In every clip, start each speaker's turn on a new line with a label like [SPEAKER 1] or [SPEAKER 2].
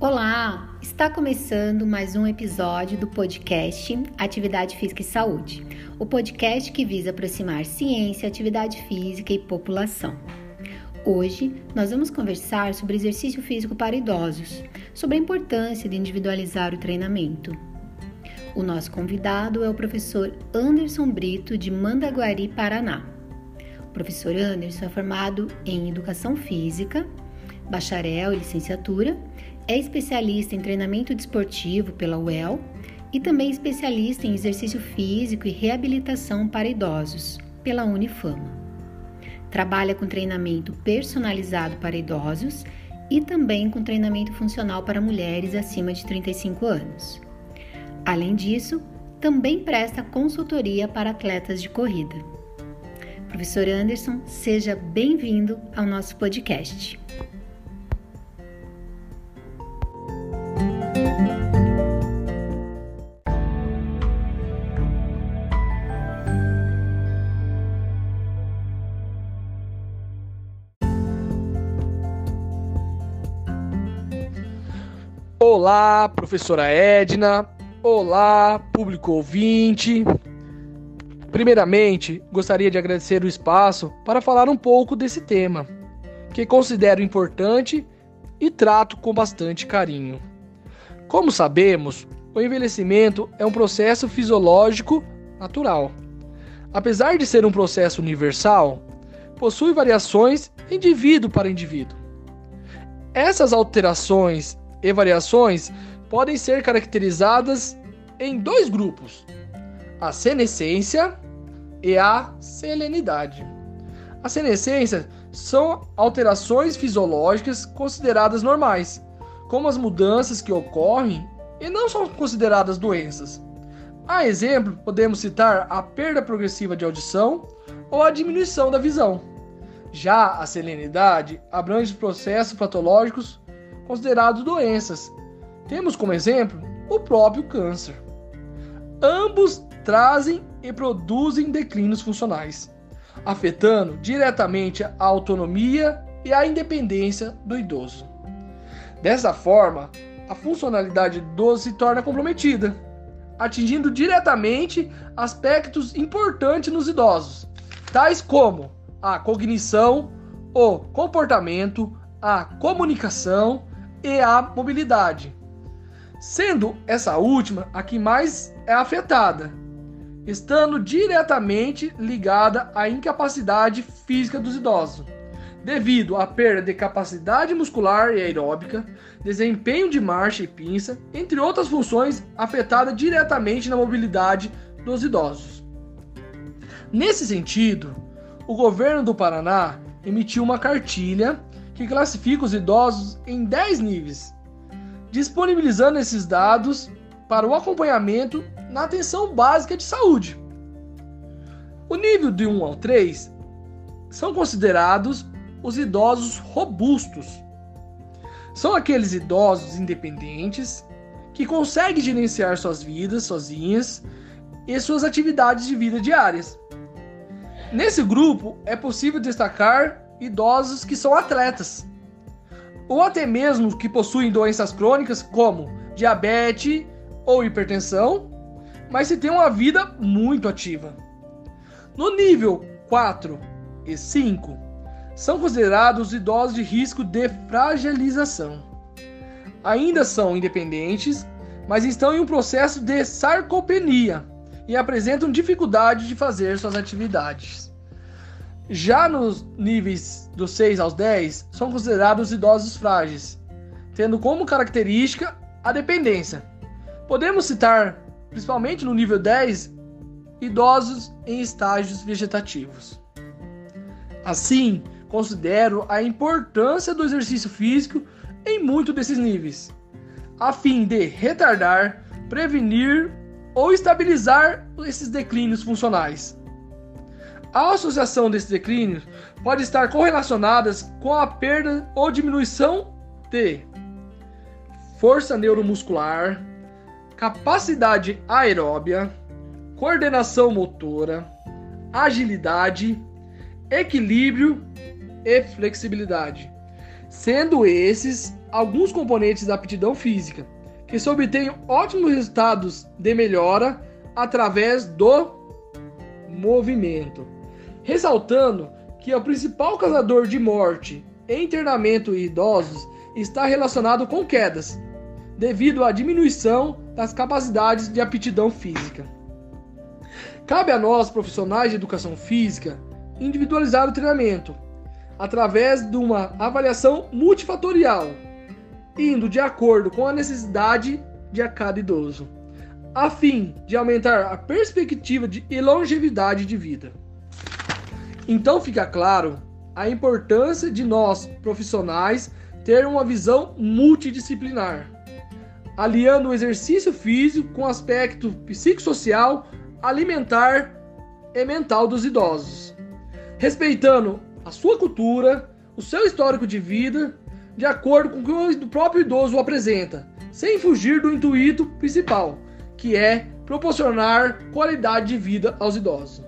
[SPEAKER 1] Olá! Está começando mais um episódio do podcast Atividade Física e Saúde, o podcast que visa aproximar ciência, atividade física e população. Hoje nós vamos conversar sobre exercício físico para idosos, sobre a importância de individualizar o treinamento. O nosso convidado é o professor Anderson Brito, de Mandaguari, Paraná. O professor Anderson é formado em Educação Física, bacharel e licenciatura é especialista em treinamento desportivo pela UEL e também especialista em exercício físico e reabilitação para idosos pela Unifama. Trabalha com treinamento personalizado para idosos e também com treinamento funcional para mulheres acima de 35 anos. Além disso, também presta consultoria para atletas de corrida. Professor Anderson, seja bem-vindo ao nosso podcast.
[SPEAKER 2] Olá, professora Edna. Olá, público ouvinte. Primeiramente, gostaria de agradecer o espaço para falar um pouco desse tema, que considero importante e trato com bastante carinho. Como sabemos, o envelhecimento é um processo fisiológico natural. Apesar de ser um processo universal, possui variações indivíduo para indivíduo. Essas alterações e variações podem ser caracterizadas em dois grupos: a senescência e a selenidade. A senescência são alterações fisiológicas consideradas normais, como as mudanças que ocorrem e não são consideradas doenças. A exemplo, podemos citar a perda progressiva de audição ou a diminuição da visão. Já a selenidade abrange processos patológicos considerados doenças. Temos como exemplo o próprio câncer. Ambos trazem e produzem declínios funcionais, afetando diretamente a autonomia e a independência do idoso. Dessa forma, a funcionalidade do idoso se torna comprometida, atingindo diretamente aspectos importantes nos idosos, tais como a cognição, o comportamento, a comunicação e a mobilidade, sendo essa última a que mais é afetada, estando diretamente ligada à incapacidade física dos idosos, devido à perda de capacidade muscular e aeróbica, desempenho de marcha e pinça, entre outras funções afetadas diretamente na mobilidade dos idosos. Nesse sentido, o governo do Paraná emitiu uma cartilha que classifica os idosos em 10 níveis, disponibilizando esses dados para o acompanhamento na atenção básica de saúde. O nível de 1 ao 3 são considerados os idosos robustos. São aqueles idosos independentes que conseguem gerenciar suas vidas sozinhas e suas atividades de vida diárias. Nesse grupo é possível destacar idosos que são atletas, ou até mesmo que possuem doenças crônicas como diabetes ou hipertensão, mas se tem uma vida muito ativa. No nível 4 e 5, são considerados idosos de risco de fragilização. Ainda são independentes, mas estão em um processo de sarcopenia e apresentam dificuldade de fazer suas atividades. Já nos níveis dos 6 aos 10, são considerados idosos frágeis, tendo como característica a dependência. Podemos citar, principalmente no nível 10, idosos em estágios vegetativos. Assim, considero a importância do exercício físico em muitos desses níveis, a fim de retardar, prevenir ou estabilizar esses declínios funcionais. A associação desses declínios pode estar correlacionadas com a perda ou diminuição de força neuromuscular, capacidade aeróbia, coordenação motora, agilidade, equilíbrio e flexibilidade, sendo esses alguns componentes da aptidão física, que se obtêm ótimos resultados de melhora através do movimento. Ressaltando que o principal causador de morte em internamento em idosos está relacionado com quedas, devido à diminuição das capacidades de aptidão física. Cabe a nós, profissionais de educação física, individualizar o treinamento através de uma avaliação multifatorial, indo de acordo com a necessidade de cada idoso, a fim de aumentar a perspectiva de longevidade de vida. Então fica claro a importância de nós, profissionais, ter uma visão multidisciplinar, aliando o exercício físico com o aspecto psicossocial, alimentar e mental dos idosos, respeitando a sua cultura, o seu histórico de vida, de acordo com o que o próprio idoso apresenta, sem fugir do intuito principal, que é proporcionar qualidade de vida aos idosos.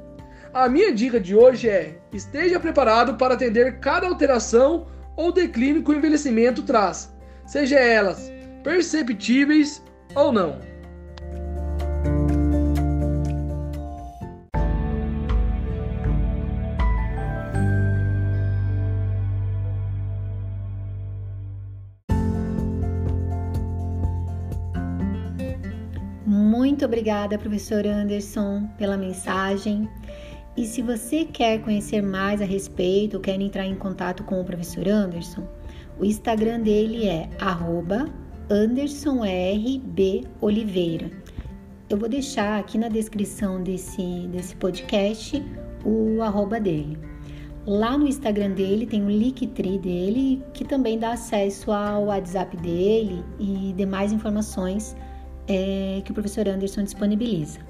[SPEAKER 2] A minha dica de hoje é: esteja preparado para atender cada alteração ou declínio que o envelhecimento traz, seja elas perceptíveis ou não.
[SPEAKER 1] Muito obrigada, professor Anderson, pela mensagem. E se você quer conhecer mais a respeito ou quer entrar em contato com o professor Anderson, o Instagram dele é AndersonRBOliveira. Eu vou deixar aqui na descrição desse, desse podcast o arroba dele. Lá no Instagram dele tem o Linktree dele, que também dá acesso ao WhatsApp dele e demais informações é, que o professor Anderson disponibiliza.